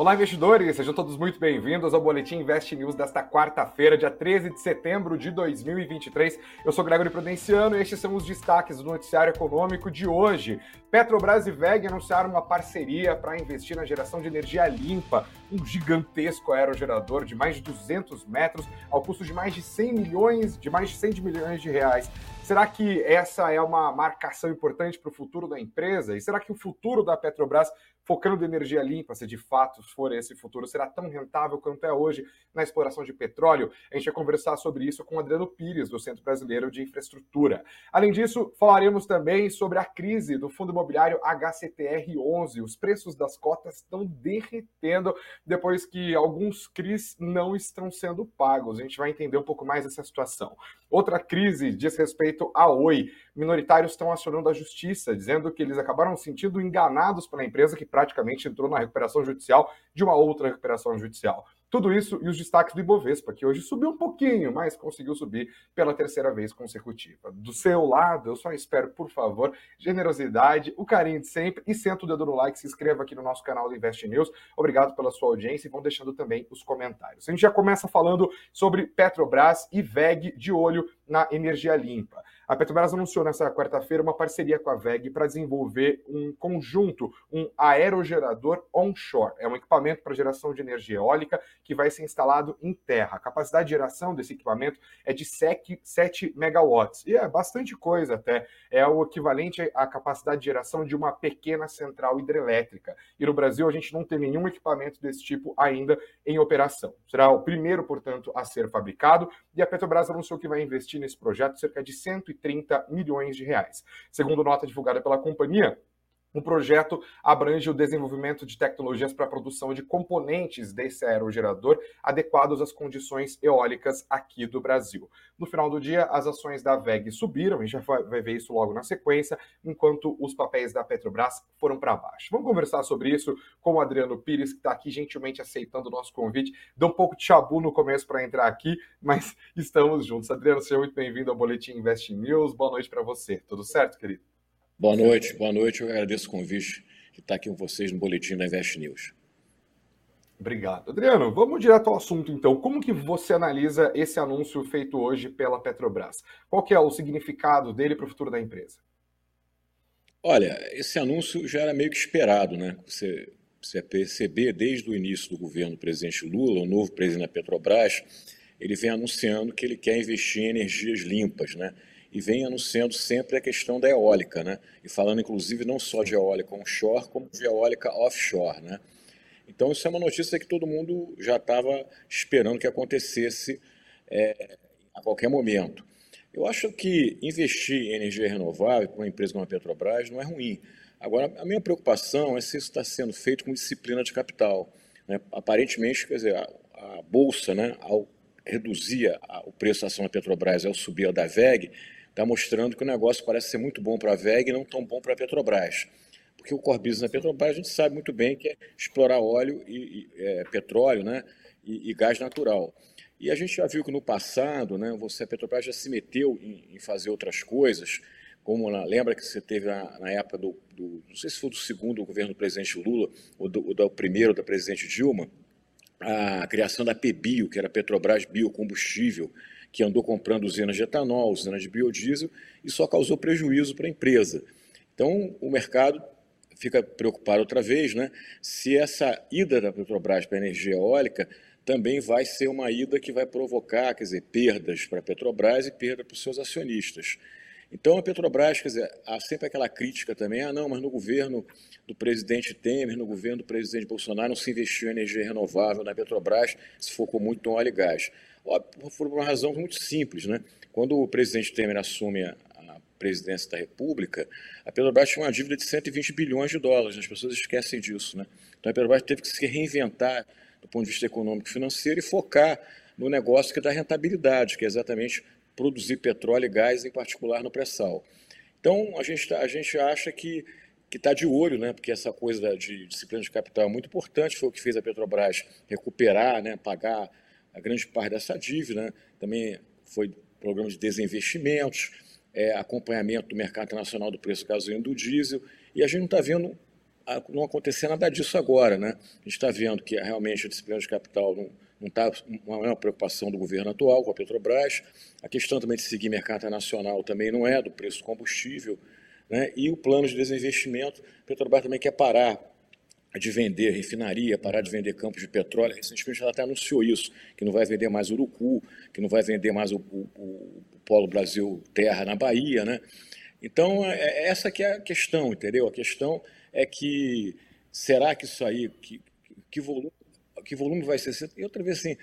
Olá, investidores! Sejam todos muito bem-vindos ao Boletim Invest News desta quarta-feira, dia 13 de setembro de 2023. Eu sou Gregory Prudenciano e estes são os destaques do noticiário econômico de hoje. Petrobras e VEG anunciaram uma parceria para investir na geração de energia limpa, um gigantesco aerogerador de mais de 200 metros, ao custo de mais de 100 milhões, de mais de 100 milhões de reais. Será que essa é uma marcação importante para o futuro da empresa? E será que o futuro da Petrobras, focando em energia limpa, se de fato for esse futuro, será tão rentável quanto é hoje na exploração de petróleo? A gente vai conversar sobre isso com Adriano Pires, do Centro Brasileiro de Infraestrutura. Além disso, falaremos também sobre a crise do fundo imobiliário HCTR11. Os preços das cotas estão derretendo depois que alguns CRIs não estão sendo pagos. A gente vai entender um pouco mais essa situação. Outra crise diz respeito à Oi. Minoritários estão acionando a justiça, dizendo que eles acabaram se sentindo enganados pela empresa que praticamente entrou na recuperação judicial de uma outra recuperação judicial. Tudo isso e os destaques do Ibovespa, que hoje subiu um pouquinho, mas conseguiu subir pela terceira vez consecutiva. Do seu lado, eu só espero, por favor, generosidade, o carinho de sempre e senta o dedo no like, se inscreva aqui no nosso canal do Invest News. Obrigado pela sua audiência e vão deixando também os comentários. A gente já começa falando sobre Petrobras e VEG de olho na energia limpa. A Petrobras anunciou nessa quarta-feira uma parceria com a VEG para desenvolver um conjunto, um aerogerador onshore. É um equipamento para geração de energia eólica que vai ser instalado em terra. A capacidade de geração desse equipamento é de 7, 7 megawatts. E é bastante coisa até. É o equivalente à capacidade de geração de uma pequena central hidrelétrica. E no Brasil a gente não tem nenhum equipamento desse tipo ainda em operação. Será o primeiro, portanto, a ser fabricado. E a Petrobras anunciou que vai investir nesse projeto cerca de 130 130 milhões de reais. Segundo nota divulgada pela companhia, o projeto abrange o desenvolvimento de tecnologias para a produção de componentes desse aerogerador adequados às condições eólicas aqui do Brasil. No final do dia, as ações da VEG subiram, a gente vai ver isso logo na sequência, enquanto os papéis da Petrobras foram para baixo. Vamos conversar sobre isso com o Adriano Pires, que está aqui gentilmente aceitando o nosso convite. Deu um pouco de chabu no começo para entrar aqui, mas estamos juntos. Adriano, seja muito bem-vindo ao Boletim Invest News. Boa noite para você. Tudo certo, querido? Boa noite, boa noite. Eu agradeço o convite de estar aqui com vocês no boletim da Invest News. Obrigado. Adriano, vamos direto ao assunto então. Como que você analisa esse anúncio feito hoje pela Petrobras? Qual que é o significado dele para o futuro da empresa? Olha, esse anúncio já era meio que esperado, né? Você, você perceber desde o início do governo do presidente Lula, o novo presidente da Petrobras, ele vem anunciando que ele quer investir em energias limpas, né? E vem anunciando sempre a questão da eólica, né? E falando inclusive não só de eólica onshore, como de eólica offshore, né? Então isso é uma notícia que todo mundo já estava esperando que acontecesse é, a qualquer momento. Eu acho que investir em energia renovável para uma empresa como a Petrobras não é ruim. Agora, a minha preocupação é se isso está sendo feito com disciplina de capital. Né? Aparentemente, quer dizer, a, a Bolsa, né, ao reduzir a, o preço da ação da Petrobras ao subir a da VEG, está mostrando que o negócio parece ser muito bom para a VEG e não tão bom para a Petrobras. Porque o core business da Petrobras a gente sabe muito bem que é explorar óleo e, e é, petróleo né, e, e, gás natural. E a gente já viu que no passado, né, você, a Petrobras já se meteu em, em fazer outras coisas, como na, lembra que você teve na, na época do, do, não sei se foi do segundo governo do presidente Lula ou do, ou do primeiro da presidente Dilma, a criação da PBio, que era Petrobras Biocombustível, que andou comprando usinas de etanol, usinas de biodiesel, e só causou prejuízo para a empresa. Então, o mercado fica preocupado outra vez, né? Se essa ida da Petrobras para a energia eólica também vai ser uma ida que vai provocar, quer dizer, perdas para a Petrobras e perda para os seus acionistas. Então a Petrobras, quer dizer, há sempre aquela crítica também, ah não, mas no governo do presidente Temer, no governo do presidente Bolsonaro não se investiu em energia renovável na Petrobras, se focou muito no óleo e gás por uma razão muito simples. Né? Quando o presidente Temer assume a, presidência da República, a Petrobras tinha uma dívida de 120 bilhões de dólares, as pessoas esquecem disso. Né? Então a Petrobras teve que se reinventar do ponto de vista econômico e financeiro e focar no negócio que dá rentabilidade, que é exatamente produzir petróleo e gás, em particular no pré-sal. Então a gente, tá, a gente acha que que está de olho, né, porque essa coisa de disciplina de capital é muito importante, foi o que fez a Petrobras recuperar, né, pagar a grande parte dessa dívida. Né? Também foi programa de desinvestimentos, é, acompanhamento do mercado internacional do preço do gasolina do diesel. E a gente não está vendo não acontecer nada disso agora. Né? A gente está vendo que realmente a disciplina de capital não, não, tá, não é uma preocupação do governo atual com a Petrobras. A questão também de seguir mercado internacional também não é do preço do combustível. Né? E o plano de desinvestimento, a Petrobras também quer parar de vender refinaria, parar de vender campos de petróleo. Recentemente ela até anunciou isso, que não vai vender mais Urucu, que não vai vender mais o, o, o Polo Brasil Terra na Bahia. Né? Então, é, é essa que é a questão, entendeu? A questão é que será que isso aí, que, que volume que volume vai ser? E outra vez assim,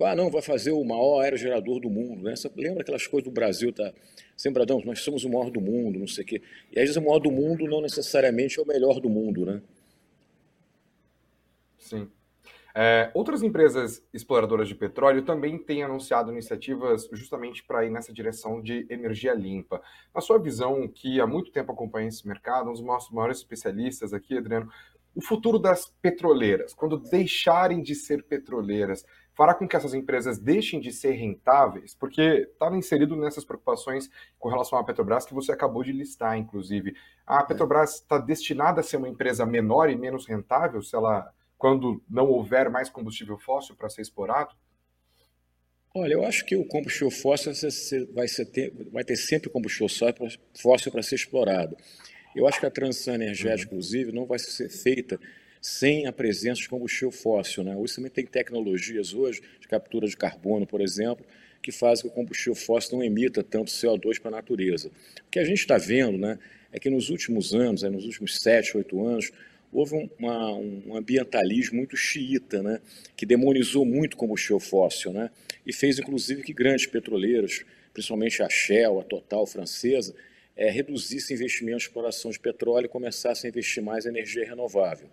ah, não, vai fazer o maior aerogerador do mundo. Né? Você lembra aquelas coisas do Brasil, tá? Sembradão, nós somos o maior do mundo, não sei o quê. E às vezes o maior do mundo não necessariamente é o melhor do mundo, né? Sim. É, outras empresas exploradoras de petróleo também têm anunciado iniciativas justamente para ir nessa direção de energia limpa. Na sua visão, que há muito tempo acompanha esse mercado, um dos nossos maiores especialistas aqui, Adriano, o futuro das petroleiras, quando deixarem de ser petroleiras, fará com que essas empresas deixem de ser rentáveis? Porque está inserido nessas preocupações com relação à Petrobras que você acabou de listar, inclusive. A é. Petrobras está destinada a ser uma empresa menor e menos rentável se ela, quando não houver mais combustível fóssil para ser explorado? Olha, eu acho que o combustível fóssil vai, ser, vai ter sempre combustível fóssil para ser explorado. Eu acho que a transição energética, uhum. inclusive, não vai ser feita sem a presença de combustível fóssil. Né? Hoje também tem tecnologias hoje de captura de carbono, por exemplo, que fazem que o combustível fóssil não emita tanto CO2 para a natureza. O que a gente está vendo né, é que nos últimos anos, é, nos últimos sete, oito anos, houve uma, um ambientalismo muito xiita, né, que demonizou muito combustível fóssil né, e fez, inclusive, que grandes petroleiros, principalmente a Shell, a Total francesa, é, reduzisse investimentos em exploração de petróleo e começasse a investir mais em energia renovável.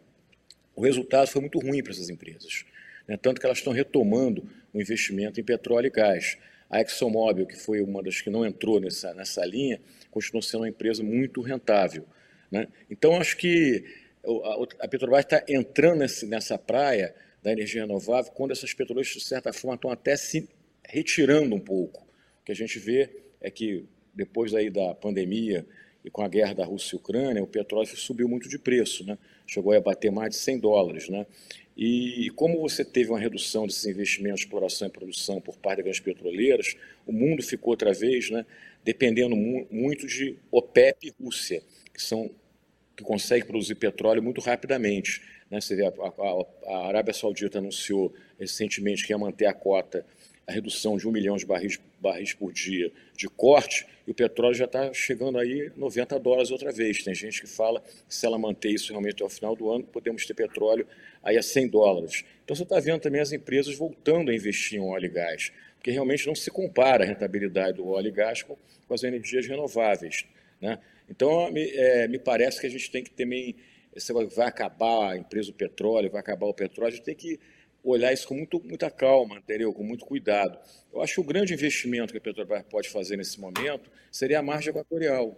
O resultado foi muito ruim para essas empresas, né? tanto que elas estão retomando o investimento em petróleo e gás. A ExxonMobil, que foi uma das que não entrou nessa, nessa linha, continuou sendo uma empresa muito rentável. Né? Então, acho que a, Petrobras está entrando nessa praia da energia renovável quando essas petroleiras, de certa forma, estão até se retirando um pouco. O que a gente vê é que depois aí da pandemia e com a guerra da Rússia e Ucrânia, o petróleo subiu muito de preço, né? chegou a bater mais de 100 dólares. Né? E, como você teve uma redução desses investimentos exploração e produção por parte das grandes petroleiras, o mundo ficou outra vez né, dependendo mu muito de OPEP e Rússia, que, são, que conseguem produzir petróleo muito rapidamente. Né? Você vê, a, a, a Arábia Saudita anunciou recentemente que ia manter a cota a redução de um milhão de barris, barris por dia de corte, e o petróleo já está chegando aí 90 dólares outra vez. Tem gente que fala que se ela manter isso realmente até o final do ano, podemos ter petróleo aí a 100 dólares. Então você está vendo também as empresas voltando a investir em óleo e gás, porque realmente não se compara a rentabilidade do óleo e gás com, com as energias renováveis. Né? Então me, é, me parece que a gente tem que também, vai acabar a empresa do petróleo, vai acabar o petróleo, a gente tem que olhar isso com muito, muita calma, entendeu? com muito cuidado. Eu acho que o grande investimento que a Petrobras pode fazer nesse momento seria a margem equatorial.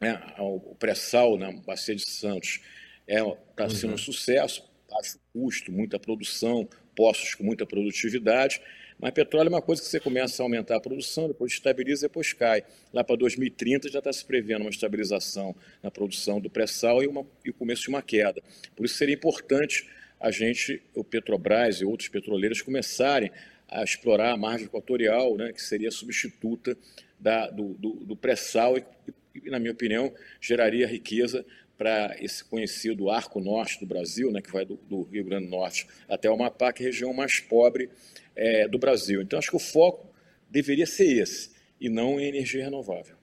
Né? O pré-sal na Bacia de Santos está é, tá sendo uhum. um sucesso, baixo custo, muita produção, postos com muita produtividade, mas petróleo é uma coisa que você começa a aumentar a produção, depois estabiliza e depois cai. Lá para 2030 já está se prevendo uma estabilização na produção do pré-sal e, e o começo de uma queda. Por isso seria importante a gente, o Petrobras e outros petroleiros começarem a explorar a margem equatorial, né, que seria substituta da, do, do, do pré-sal e, e, na minha opinião, geraria riqueza para esse conhecido arco norte do Brasil, né, que vai do, do, Rio Grande do Norte até o Amapá, que é a região mais pobre é, do Brasil. Então, acho que o foco deveria ser esse, e não em energia renovável.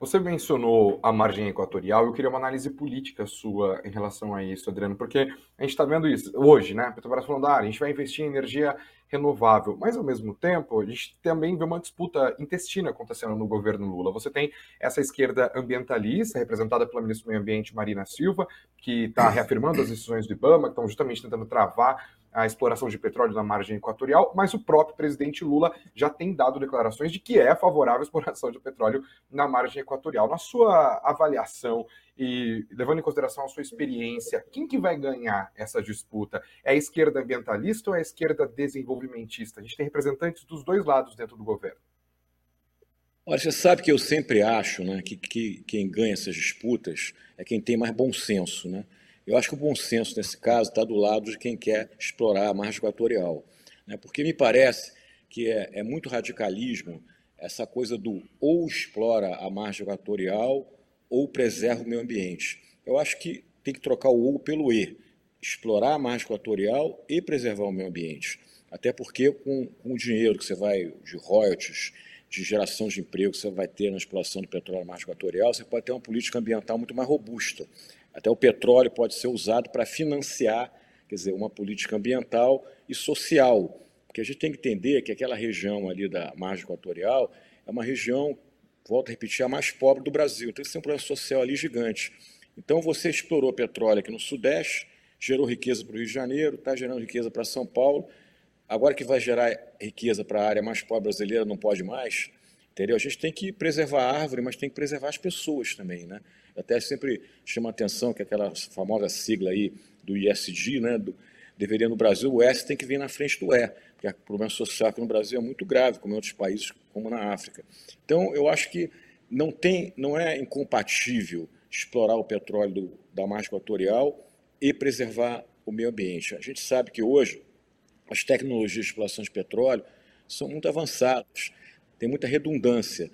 Você mencionou a margem equatorial, eu queria uma análise política sua em relação a isso, Adriano, porque a gente está vendo isso hoje, né? Petrobras falando, ah, a gente vai investir em energia renovável, mas ao mesmo tempo a gente também vê uma disputa intestina acontecendo no governo Lula. Você tem essa esquerda ambientalista, representada pela ministra do Meio Ambiente Marina Silva, que está reafirmando as decisões do IBAMA, que estão justamente tentando travar a exploração de petróleo na margem equatorial, mas o próprio presidente Lula já tem dado declarações de que é favorável à exploração de petróleo na margem equatorial. Na sua avaliação e levando em consideração a sua experiência, quem que vai ganhar essa disputa? É a esquerda ambientalista ou é a esquerda desenvolvimentista? A gente tem representantes dos dois lados dentro do governo. Olha, você sabe que eu sempre acho né, que, que quem ganha essas disputas é quem tem mais bom senso. Né? Eu acho que o bom senso, nesse caso, está do lado de quem quer explorar a margem equatorial. Né? Porque me parece que é, é muito radicalismo essa coisa do ou explora a margem equatorial ou preserva o meio ambiente. Eu acho que tem que trocar o ou pelo e. Explorar a margem equatorial e preservar o meio ambiente. Até porque com, com o dinheiro que você vai de royalties, de geração de emprego que você vai ter na exploração do petróleo na margem equatorial, você pode ter uma política ambiental muito mais robusta. Até o petróleo pode ser usado para financiar, quer dizer, uma política ambiental e social. Porque a gente tem que entender que aquela região ali da margem equatorial é uma região, volto a repetir, a mais pobre do Brasil. Então, isso tem um problema social ali gigante. Então, você explorou petróleo aqui no Sudeste, gerou riqueza para o Rio de Janeiro, está gerando riqueza para São Paulo. Agora que vai gerar riqueza para a área mais pobre brasileira, não pode mais. Entendeu? A gente tem que preservar a árvore, mas tem que preservar as pessoas também, né? Até sempre chama a atenção que aquela famosa sigla aí do ISD, né, do, deveria no Brasil, o S tem que vir na frente do E, porque o problema social aqui no Brasil é muito grave, como em outros países, como na África. Então, eu acho que não, tem, não é incompatível explorar o petróleo do, da margem equatorial e preservar o meio ambiente. A gente sabe que hoje as tecnologias de exploração de petróleo são muito avançadas, tem muita redundância.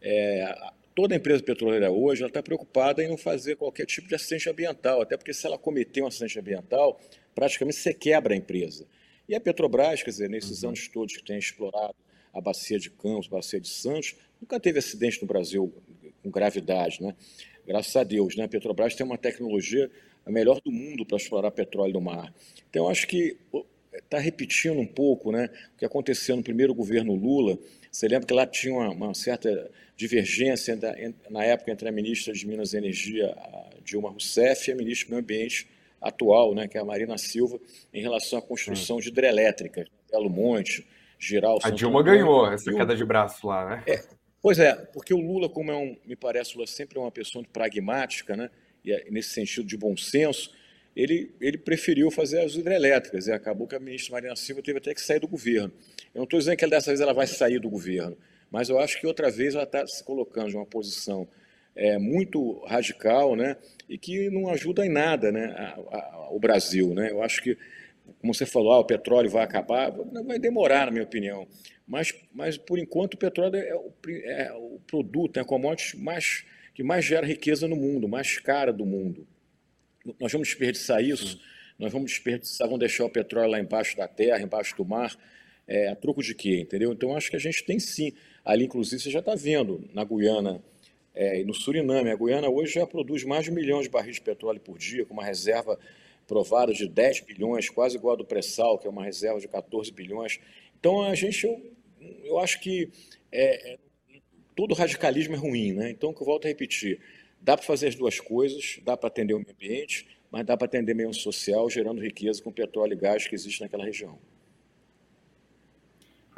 É, toda empresa petroleira hoje está preocupada em não fazer qualquer tipo de acidente ambiental, até porque se ela cometer um acidente ambiental, praticamente você quebra a empresa. E a Petrobras, quer dizer, nesses uhum. anos todos que tem explorado a bacia de Campos, a bacia de Santos, nunca teve acidente no Brasil com gravidade, né? Graças a Deus, né? A Petrobras tem uma tecnologia a melhor do mundo para explorar petróleo no mar. Então, acho que está repetindo um pouco né, o que aconteceu no primeiro governo Lula. Você lembra que lá tinha uma, uma certa divergência da, na época entre a ministra de Minas e Energia, Dilma Rousseff, e a ministra do Meio Ambiente atual, né, que é a Marina Silva, em relação à construção hum. de hidrelétricas, Belo Monte, Giral... A Dilma ganhou essa queda de braço lá, né? É, pois é, porque o Lula, como é um, me parece, o Lula sempre é uma pessoa pragmática, né, e é, nesse sentido de bom senso, ele, ele preferiu fazer as hidrelétricas e acabou que a ministra Marina Silva teve até que sair do governo. Eu não estou dizendo que dessa vez ela vai sair do governo, mas eu acho que outra vez ela está se colocando em uma posição é, muito radical né, e que não ajuda em nada né, a, a, o Brasil. Né? Eu acho que, como você falou, ah, o petróleo vai acabar, vai demorar, na minha opinião. Mas, mas por enquanto, o petróleo é o, é o produto, é a commodity mais, que mais gera riqueza no mundo, mais cara do mundo nós vamos desperdiçar isso, nós vamos desperdiçar, vamos deixar o petróleo lá embaixo da terra, embaixo do mar, é, a troco de quê, entendeu? Então, acho que a gente tem sim, ali inclusive você já está vendo, na Guiana é, e no Suriname, a Guiana hoje já produz mais de um milhão de barris de petróleo por dia, com uma reserva provada de 10 bilhões, quase igual a do pré-sal, que é uma reserva de 14 bilhões. Então, a gente, eu, eu acho que é, é, todo radicalismo é ruim, né? Então, que eu volto a repetir, Dá para fazer as duas coisas, dá para atender o meio ambiente, mas dá para atender meio social, gerando riqueza com petróleo e gás que existe naquela região.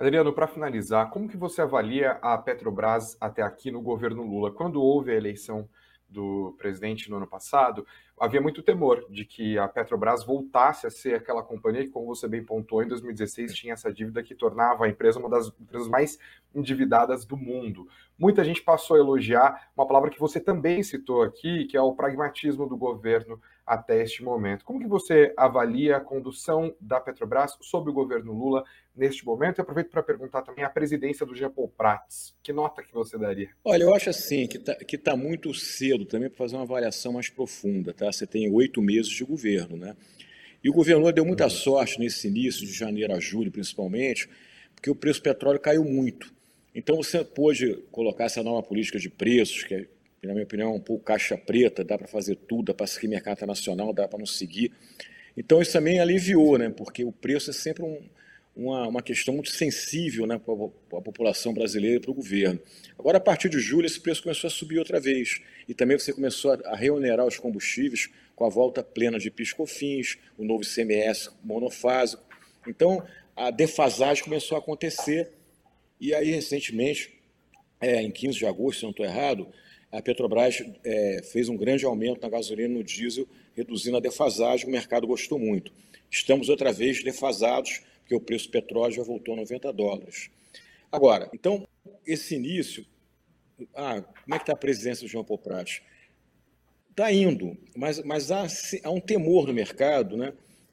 Adriano, para finalizar, como que você avalia a Petrobras até aqui no governo Lula? Quando houve a eleição do presidente no ano passado, havia muito temor de que a Petrobras voltasse a ser aquela companhia que, como você bem pontuou, em 2016 tinha essa dívida que tornava a empresa uma das empresas mais endividadas do mundo. Muita gente passou a elogiar uma palavra que você também citou aqui, que é o pragmatismo do governo até este momento. Como que você avalia a condução da Petrobras sob o governo Lula neste momento? E aproveito para perguntar também a presidência do Jean Paul Prats. Que nota que você daria? Olha, eu acho assim que está que tá muito cedo também para fazer uma avaliação mais profunda. Tá? Você tem oito meses de governo. Né? E o governo Lula deu muita uhum. sorte nesse início, de janeiro a julho principalmente, porque o preço do petróleo caiu muito. Então você pôde colocar essa nova política de preços, que é que na minha opinião é um pouco caixa preta, dá para fazer tudo, dá para seguir mercado internacional, dá para não seguir. Então isso também aliviou, né? porque o preço é sempre um, uma, uma questão muito sensível né, para a população brasileira e para o governo. Agora, a partir de julho, esse preço começou a subir outra vez. E também você começou a reonerar os combustíveis com a volta plena de piscofins, o novo ICMS monofásico. Então, a defasagem começou a acontecer. E aí, recentemente, é, em 15 de agosto, se não estou errado, a Petrobras é, fez um grande aumento na gasolina e no diesel, reduzindo a defasagem, o mercado gostou muito. Estamos outra vez defasados, porque o preço do petróleo já voltou a 90 dólares. Agora, então, esse início ah, como é que está a presidência do João Paulo Prat? Está indo, mas, mas há, há, um temor no mercado, né?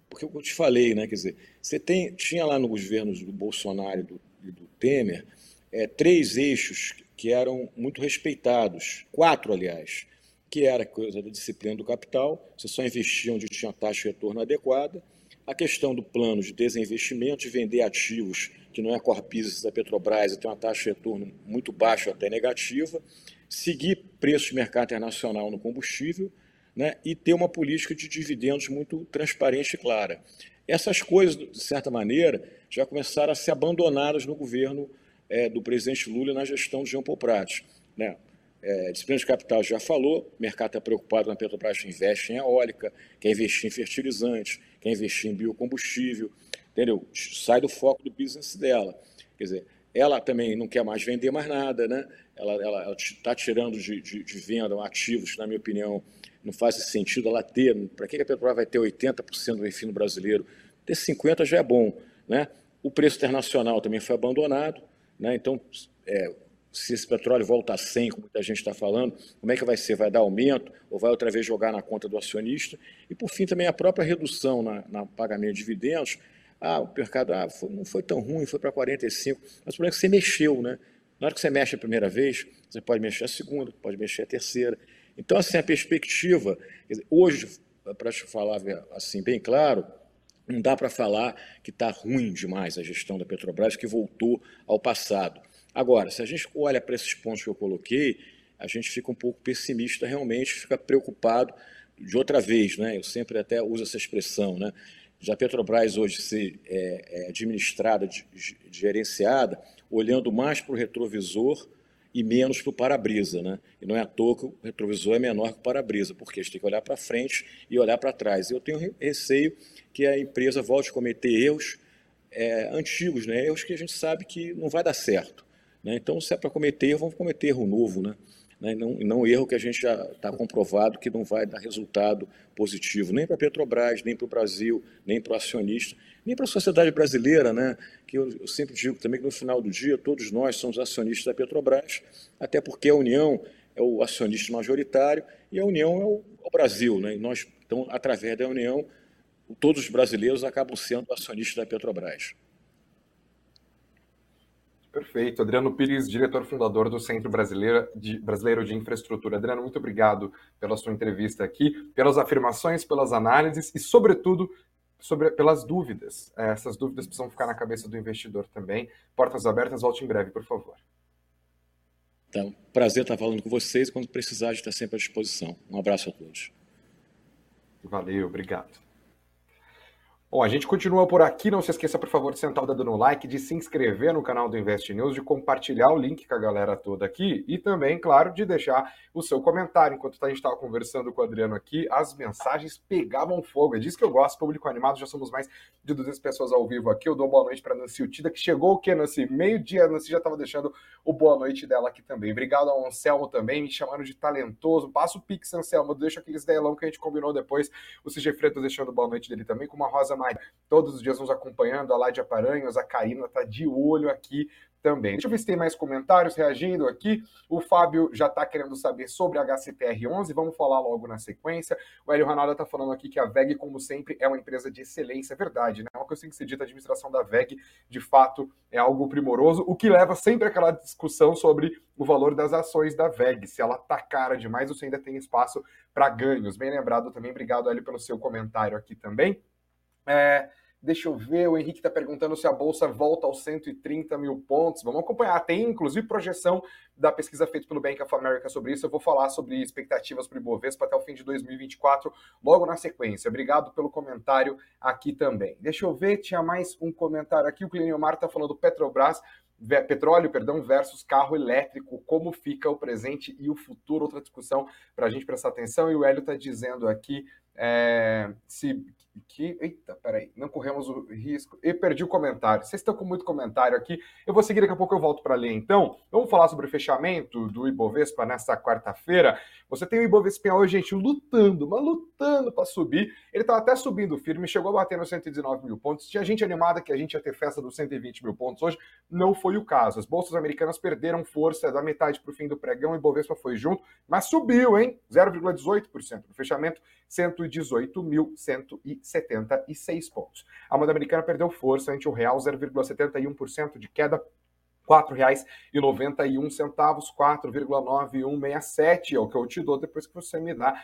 porque eu te falei, né? quer dizer, você tem, tinha lá nos governos do Bolsonaro e do, do Temer é, três eixos que eram muito respeitados, quatro, aliás, que era a coisa da disciplina do capital, você só investia onde tinha taxa de retorno adequada, a questão do plano de desinvestimento, de vender ativos que não é business da Petrobras e tem uma taxa de retorno muito baixa, até negativa, seguir preço de mercado internacional no combustível né, e ter uma política de dividendos muito transparente e clara. Essas coisas, de certa maneira, já começaram a ser abandonadas no governo é, do presidente Lula na gestão de Jean Paul Prat. Né? É, disciplina de capital já falou, o mercado está preocupado na Petrobras investe em eólica, quer investir em fertilizantes, quer investir em biocombustível, entendeu? Sai do foco do business dela. Quer dizer, ela também não quer mais vender mais nada, né? Ela está tirando de, de, de, venda ativos que, na minha opinião, não faz sentido ela ter. Para que a Petrobras vai ter 80% do refino brasileiro? Ter 50% já é bom, né? O preço internacional também foi abandonado, né? Então, é, se esse petróleo volta a 100, como muita gente está falando, como é que vai ser? Vai dar aumento ou vai outra vez jogar na conta do acionista? E, por fim, também a própria redução na, na pagamento de dividendos, ah, o mercado ah, foi, não foi tão ruim, foi para 45. Mas o problema é que você mexeu, né? Na hora que você mexe a primeira vez, você pode mexer a segunda, pode mexer a terceira. Então, assim, a perspectiva, hoje, para te falar assim bem claro, não dá para falar que está ruim demais a gestão da Petrobras, que voltou ao passado. Agora, se a gente olha para esses pontos que eu coloquei, a gente fica um pouco pessimista, realmente fica preocupado de outra vez, né? Eu sempre até uso essa expressão, né? de a Petrobras hoje ser é, é, administrada, gerenciada, olhando mais para o retrovisor e menos para o para-brisa. Né? E não é à toa que o retrovisor é menor que o para-brisa, porque a gente tem que olhar para frente e olhar para trás. Eu tenho receio que a empresa volte a cometer erros é, antigos, né? erros que a gente sabe que não vai dar certo. Né? Então, se é para cometer erro, vamos cometer erro novo. Né? Né, não, não erro que a gente já está comprovado que não vai dar resultado positivo, nem para a Petrobras, nem para o Brasil, nem para o acionista, nem para a sociedade brasileira, né, que eu, eu, sempre digo também que no final do dia todos nós somos acionistas da Petrobras, até porque a União é o acionista majoritário e a União é o, é o Brasil, né, e nós, então, através da União, todos os brasileiros acabam sendo acionistas da Petrobras. Perfeito. Adriano Pires, diretor fundador do Centro Brasileiro de, Brasileiro de Infraestrutura. Adriano, muito obrigado pela sua entrevista aqui, pelas afirmações, pelas análises e, sobretudo, sobre, pelas dúvidas. É, essas dúvidas precisam ficar na cabeça do investidor também. Portas abertas, volte em breve, por favor. Então, prazer estar falando com vocês. Quando precisar, estar sempre à disposição. Um abraço a todos. Valeu, obrigado. Bom, a gente continua por aqui. Não se esqueça, por favor, de sentar o dedo no like, de se inscrever no canal do Invest News, de compartilhar o link com a galera toda aqui e também, claro, de deixar o seu comentário. Enquanto a gente estava conversando com o Adriano aqui, as mensagens pegavam fogo. É disso que eu gosto, público animado. Já somos mais de 200 pessoas ao vivo aqui. Eu dou boa noite para Nancy Utida, que chegou o quê, Nancy? Meio-dia, a Nancy já estava deixando o boa noite dela aqui também. Obrigado ao Anselmo também, me chamaram de talentoso. Passa o Pix, Anselmo, deixa aqueles delão que a gente combinou depois. O CG Freitas deixando boa noite dele também, com uma rosa Todos os dias nos acompanhando, a Ládia Paranhos, a Karina está de olho aqui também. Deixa eu ver se tem mais comentários reagindo aqui. O Fábio já está querendo saber sobre a HCPR11, vamos falar logo na sequência. O Hélio Ranada está falando aqui que a VEG, como sempre, é uma empresa de excelência, é verdade, né? É uma coisa que se dita, a administração da VEG, de fato, é algo primoroso, o que leva sempre àquela discussão sobre o valor das ações da VEG, se ela está cara demais ou se ainda tem espaço para ganhos. Bem lembrado também, obrigado, Hélio, pelo seu comentário aqui também. É, deixa eu ver, o Henrique está perguntando se a Bolsa volta aos 130 mil pontos. Vamos acompanhar. Tem, inclusive, projeção da pesquisa feita pelo Bank of America sobre isso. Eu vou falar sobre expectativas para o Ibovespa até o fim de 2024, logo na sequência. Obrigado pelo comentário aqui também. Deixa eu ver, tinha mais um comentário aqui. O Clinio está falando Petrobras petróleo, perdão, versus carro elétrico, como fica o presente e o futuro, outra discussão para a gente prestar atenção. E o Hélio está dizendo aqui é, se que. Eita, peraí, não corremos o risco. E perdi o comentário. Vocês estão com muito comentário aqui. Eu vou seguir daqui a pouco, eu volto para ler então. Vamos falar sobre o fechamento do Ibovespa nesta quarta-feira. Você tem o Ibovespa hoje, gente, lutando, mas lutando para subir. Ele estava até subindo firme, chegou a bater nos 119 mil pontos. Tinha gente animada que a gente ia ter festa dos 120 mil pontos hoje. Não foi o caso. As bolsas americanas perderam força da metade para o fim do pregão. O Ibovespa foi junto, mas subiu, hein? 0,18%. No fechamento, 118.176 pontos. A moeda americana perdeu força ante o real, 0,71% de queda. R$ 4,91, 4,9167 é o que eu te dou depois que você me dá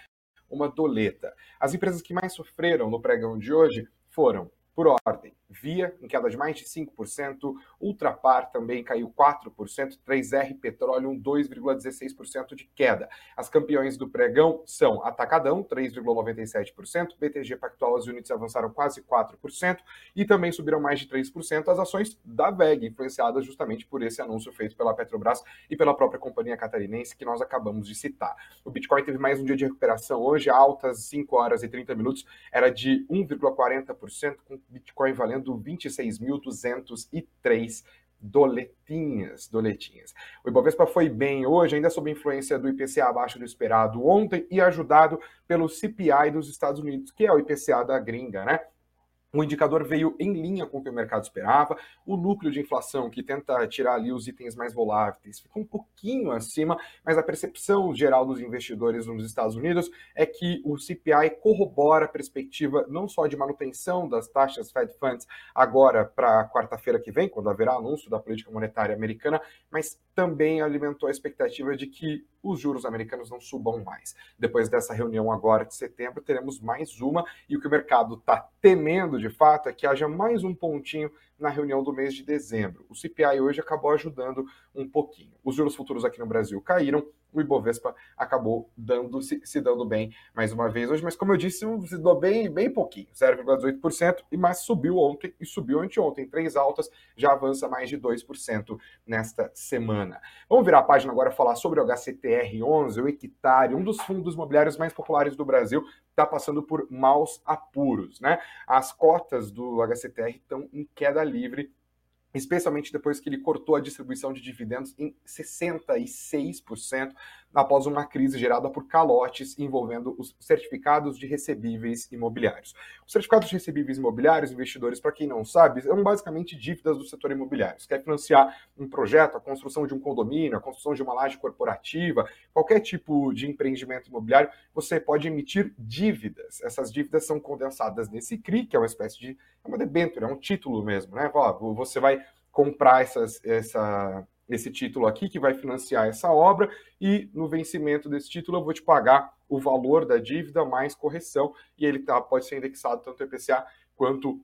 uma doleta. As empresas que mais sofreram no pregão de hoje foram, por ordem, Via, em queda de mais de 5%, Ultrapar também caiu 4%, 3R Petróleo 2,16% de queda. As campeões do pregão são Atacadão, 3,97%, BTG Pactual, as unidades avançaram quase 4% e também subiram mais de 3% as ações da VEG, influenciadas justamente por esse anúncio feito pela Petrobras e pela própria companhia catarinense que nós acabamos de citar. O Bitcoin teve mais um dia de recuperação hoje, altas 5 horas e 30 minutos, era de 1,40%, com Bitcoin valendo valendo 26.203 doletinhas, doletinhas. O Ibovespa foi bem hoje, ainda sob influência do IPCA abaixo do esperado ontem e ajudado pelo CPI dos Estados Unidos, que é o IPCA da gringa, né? O indicador veio em linha com o que o mercado esperava. O núcleo de inflação, que tenta tirar ali os itens mais voláteis, ficou um pouquinho acima, mas a percepção geral dos investidores nos Estados Unidos é que o CPI corrobora a perspectiva não só de manutenção das taxas Fed Funds agora para quarta-feira que vem, quando haverá anúncio da política monetária americana, mas também alimentou a expectativa de que os juros americanos não subam mais. Depois dessa reunião agora de setembro, teremos mais uma, e o que o mercado está temendo de fato é que haja mais um pontinho na reunião do mês de dezembro. O CPI hoje acabou ajudando um pouquinho. Os juros futuros aqui no Brasil caíram, o Ibovespa acabou dando, se, se, dando bem mais uma vez hoje, mas como eu disse, se deu bem, bem pouquinho, 0,18%, e mas subiu ontem e subiu anteontem, três altas, já avança mais de 2% nesta semana. Vamos virar a página agora falar sobre o HCTR11, o Equitário, um dos fundos imobiliários mais populares do Brasil, está passando por maus apuros, né? As cotas do HCTR estão em queda livre especialmente depois que ele cortou a distribuição de dividendos em 66% após uma crise gerada por calotes envolvendo os certificados de recebíveis imobiliários. Os certificados de recebíveis imobiliários, investidores, para quem não sabe, são basicamente dívidas do setor imobiliário. Você quer financiar um projeto, a construção de um condomínio, a construção de uma laje corporativa, qualquer tipo de empreendimento imobiliário, você pode emitir dívidas. Essas dívidas são condensadas nesse CRI, que é uma espécie de é uma debênture, é um título mesmo, né? Você vai comprar essas, essa, esse título aqui que vai financiar essa obra e no vencimento desse título eu vou te pagar o valor da dívida mais correção e ele tá, pode ser indexado tanto ao IPCA quanto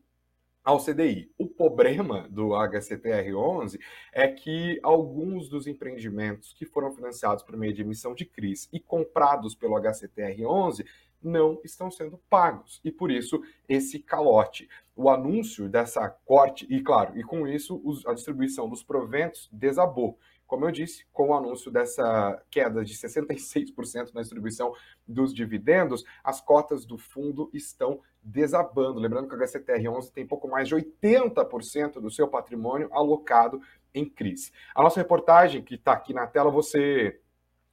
ao CDI. O problema do HCTR11 é que alguns dos empreendimentos que foram financiados por meio de emissão de CRIs e comprados pelo HCTR11 não estão sendo pagos. E por isso esse calote. O anúncio dessa corte, e claro, e com isso a distribuição dos proventos desabou. Como eu disse, com o anúncio dessa queda de 66% na distribuição dos dividendos, as cotas do fundo estão desabando. Lembrando que o HCTR11 tem pouco mais de 80% do seu patrimônio alocado em CRIs. A nossa reportagem, que está aqui na tela, você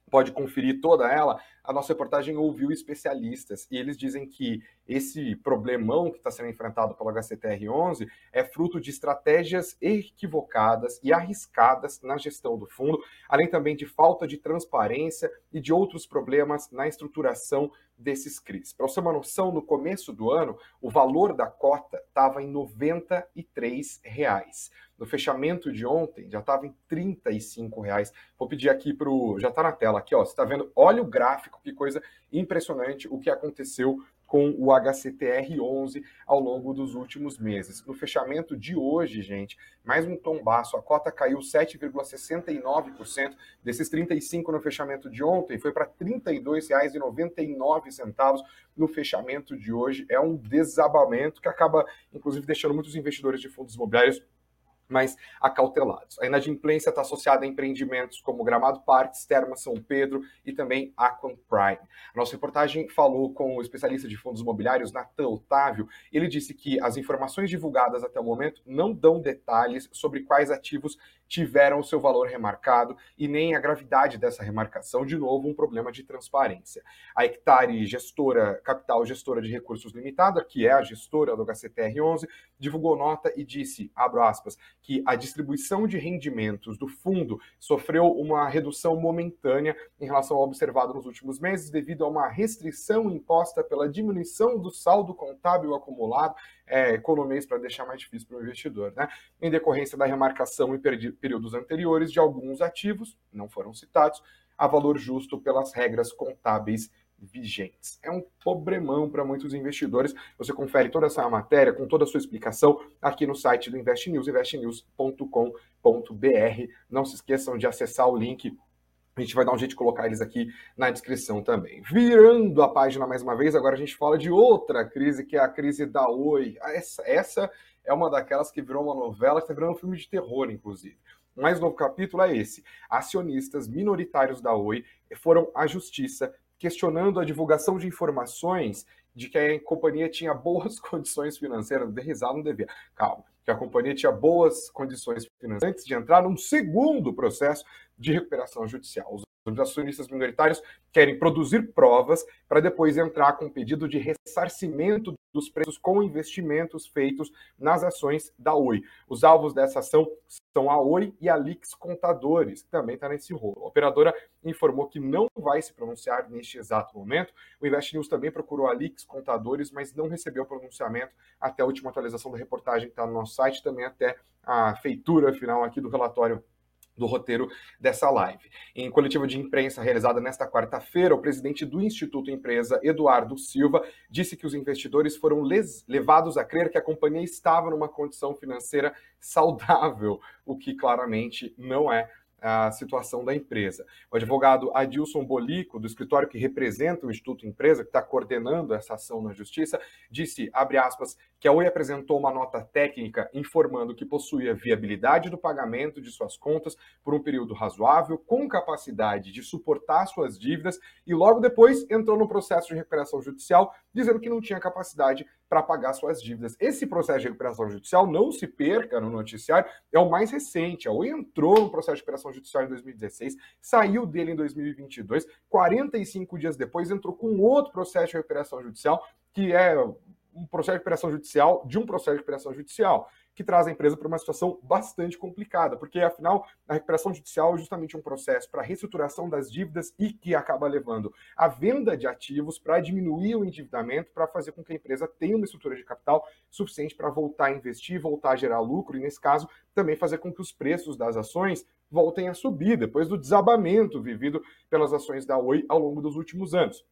pode conferir toda ela, a nossa reportagem ouviu especialistas e eles dizem que esse problemão que está sendo enfrentado pelo HCTR11 é fruto de estratégias equivocadas e arriscadas na gestão do fundo, além também de falta de transparência e de outros problemas na estruturação desses CRIs. Para você ter uma noção, no começo do ano, o valor da cota estava em 93 reais. No fechamento de ontem, já estava em R$ reais. Vou pedir aqui para o... Já está na tela aqui, ó. Você está vendo? Olha o gráfico, que coisa impressionante o que aconteceu com o HCTR11 ao longo dos últimos meses. No fechamento de hoje, gente, mais um tombaço. A cota caiu 7,69%. Desses 35 no fechamento de ontem, foi para R$ 32,99 no fechamento de hoje. É um desabamento que acaba, inclusive, deixando muitos investidores de fundos imobiliários mais acautelados. A inadimplência está associada a empreendimentos como Gramado Parques, Terma São Pedro e também Aquan Prime. A nossa reportagem falou com o especialista de fundos imobiliários, Natan Otávio, ele disse que as informações divulgadas até o momento não dão detalhes sobre quais ativos tiveram o seu valor remarcado e nem a gravidade dessa remarcação, de novo, um problema de transparência. A Hectare Gestora, Capital Gestora de Recursos Limitada, que é a gestora do HCTR11, divulgou nota e disse, abro aspas, que a distribuição de rendimentos do fundo sofreu uma redução momentânea em relação ao observado nos últimos meses devido a uma restrição imposta pela diminuição do saldo contábil acumulado é, economês para deixar mais difícil para o investidor, né? Em decorrência da remarcação em períodos anteriores de alguns ativos, não foram citados, a valor justo pelas regras contábeis vigentes. É um problemão para muitos investidores. Você confere toda essa matéria com toda a sua explicação aqui no site do Invest News, investnews.com.br. Não se esqueçam de acessar o link a gente vai dar um jeito de colocar eles aqui na descrição também. Virando a página mais uma vez, agora a gente fala de outra crise, que é a crise da Oi. Essa, essa é uma daquelas que virou uma novela, que está virando um filme de terror, inclusive. Mais novo capítulo é esse. Acionistas minoritários da Oi foram à justiça questionando a divulgação de informações de que a companhia tinha boas condições financeiras. De risada não devia. Calma. Que a companhia tinha boas condições financeiras antes de entrar num segundo processo de recuperação judicial. Os acionistas minoritários querem produzir provas para depois entrar com pedido de ressarcimento dos preços com investimentos feitos nas ações da Oi. Os alvos dessa ação são a Oi e a Lix Contadores, que também está nesse rolo. A operadora informou que não vai se pronunciar neste exato momento. O Invest News também procurou a Lix Contadores, mas não recebeu pronunciamento até a última atualização da reportagem que está no nosso site, também até a feitura final aqui do relatório do roteiro dessa live. Em coletiva de imprensa realizada nesta quarta-feira, o presidente do Instituto Empresa, Eduardo Silva, disse que os investidores foram levados a crer que a companhia estava numa condição financeira saudável, o que claramente não é a situação da empresa. O advogado Adilson Bolico, do escritório que representa o Instituto Empresa, que está coordenando essa ação na Justiça, disse, abre aspas, que a Oi apresentou uma nota técnica informando que possuía viabilidade do pagamento de suas contas por um período razoável, com capacidade de suportar suas dívidas, e logo depois entrou no processo de recuperação judicial, dizendo que não tinha capacidade para pagar suas dívidas. Esse processo de recuperação judicial, não se perca no noticiário, é o mais recente. A Oi entrou no processo de recuperação judicial em 2016, saiu dele em 2022, 45 dias depois entrou com outro processo de recuperação judicial, que é um processo de recuperação judicial de um processo de recuperação judicial que traz a empresa para uma situação bastante complicada, porque afinal a recuperação judicial é justamente um processo para reestruturação das dívidas e que acaba levando a venda de ativos para diminuir o endividamento, para fazer com que a empresa tenha uma estrutura de capital suficiente para voltar a investir, voltar a gerar lucro e nesse caso também fazer com que os preços das ações voltem a subir depois do desabamento vivido pelas ações da Oi ao longo dos últimos anos.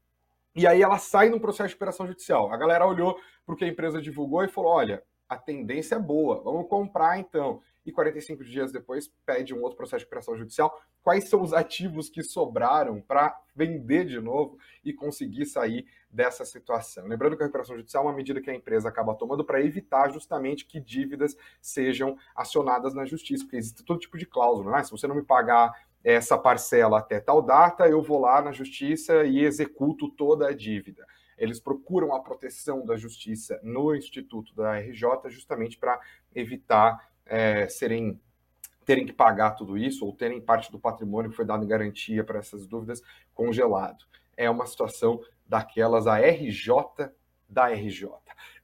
E aí ela sai num processo de recuperação judicial. A galera olhou para o que a empresa divulgou e falou: olha, a tendência é boa, vamos comprar então. E 45 dias depois pede um outro processo de recuperação judicial. Quais são os ativos que sobraram para vender de novo e conseguir sair dessa situação? Lembrando que a recuperação judicial é uma medida que a empresa acaba tomando para evitar justamente que dívidas sejam acionadas na justiça, porque existe todo tipo de cláusula, né? Se você não me pagar essa parcela até tal data, eu vou lá na justiça e executo toda a dívida eles procuram a proteção da justiça no Instituto da RJ justamente para evitar é, serem terem que pagar tudo isso ou terem parte do patrimônio que foi dado em garantia para essas dúvidas congelado. É uma situação daquelas a RJ da RJ.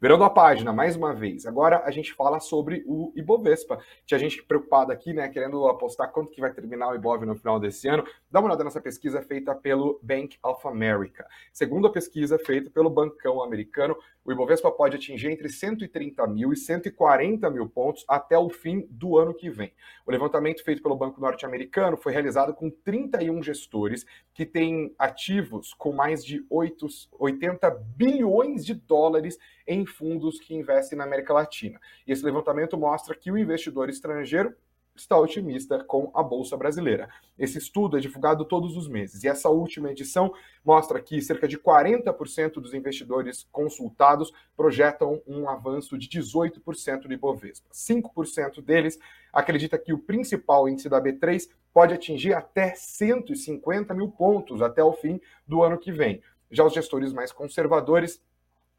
Virando a página, mais uma vez, agora a gente fala sobre o Ibovespa. Tinha gente preocupada aqui, né, querendo apostar quanto que vai terminar o Ibov no final desse ano. Dá uma olhada nessa pesquisa feita pelo Bank of America. Segundo a pesquisa feita pelo Bancão Americano, o Ibovespa pode atingir entre 130 mil e 140 mil pontos até o fim do ano que vem. O levantamento feito pelo Banco Norte-Americano foi realizado com 31 gestores que têm ativos com mais de 8, 80 bilhões de dólares em fundos que investem na América Latina. E esse levantamento mostra que o investidor estrangeiro está otimista com a Bolsa Brasileira. Esse estudo é divulgado todos os meses e essa última edição mostra que cerca de 40% dos investidores consultados projetam um avanço de 18% do Ibovespa. 5% deles acredita que o principal índice da B3 pode atingir até 150 mil pontos até o fim do ano que vem. Já os gestores mais conservadores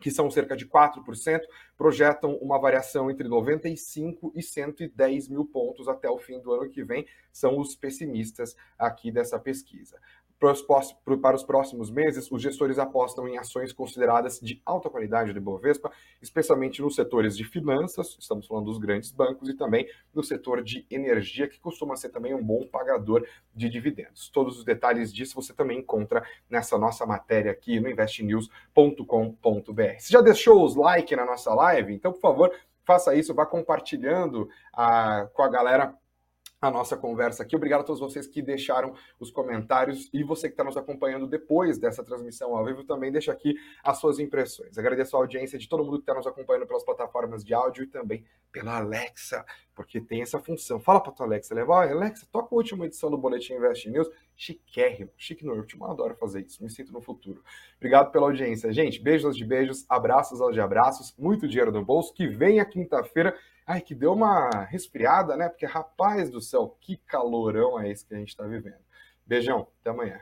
que são cerca de 4%, projetam uma variação entre 95 e 110 mil pontos até o fim do ano que vem, são os pessimistas aqui dessa pesquisa. Para os próximos meses, os gestores apostam em ações consideradas de alta qualidade do Ibovespa, especialmente nos setores de finanças, estamos falando dos grandes bancos, e também no setor de energia, que costuma ser também um bom pagador de dividendos. Todos os detalhes disso você também encontra nessa nossa matéria aqui no investnews.com.br. Você já deixou os likes na nossa live? Então, por favor, faça isso, vá compartilhando a, com a galera a nossa conversa aqui. Obrigado a todos vocês que deixaram os comentários e você que está nos acompanhando depois dessa transmissão ao vivo também deixa aqui as suas impressões. Agradeço a audiência de todo mundo que está nos acompanhando pelas plataformas de áudio e também pela Alexa, porque tem essa função. Fala para tua Alexa, leva, Alexa, toca a última edição do Boletim Invest News. Chiquérrimo, chique no último, adoro fazer isso, me sinto no futuro. Obrigado pela audiência, gente. Beijos de beijos, abraços aos de abraços, muito dinheiro no bolso, que vem a quinta-feira Ai, que deu uma resfriada, né? Porque, rapaz do céu, que calorão é esse que a gente está vivendo. Beijão, até amanhã.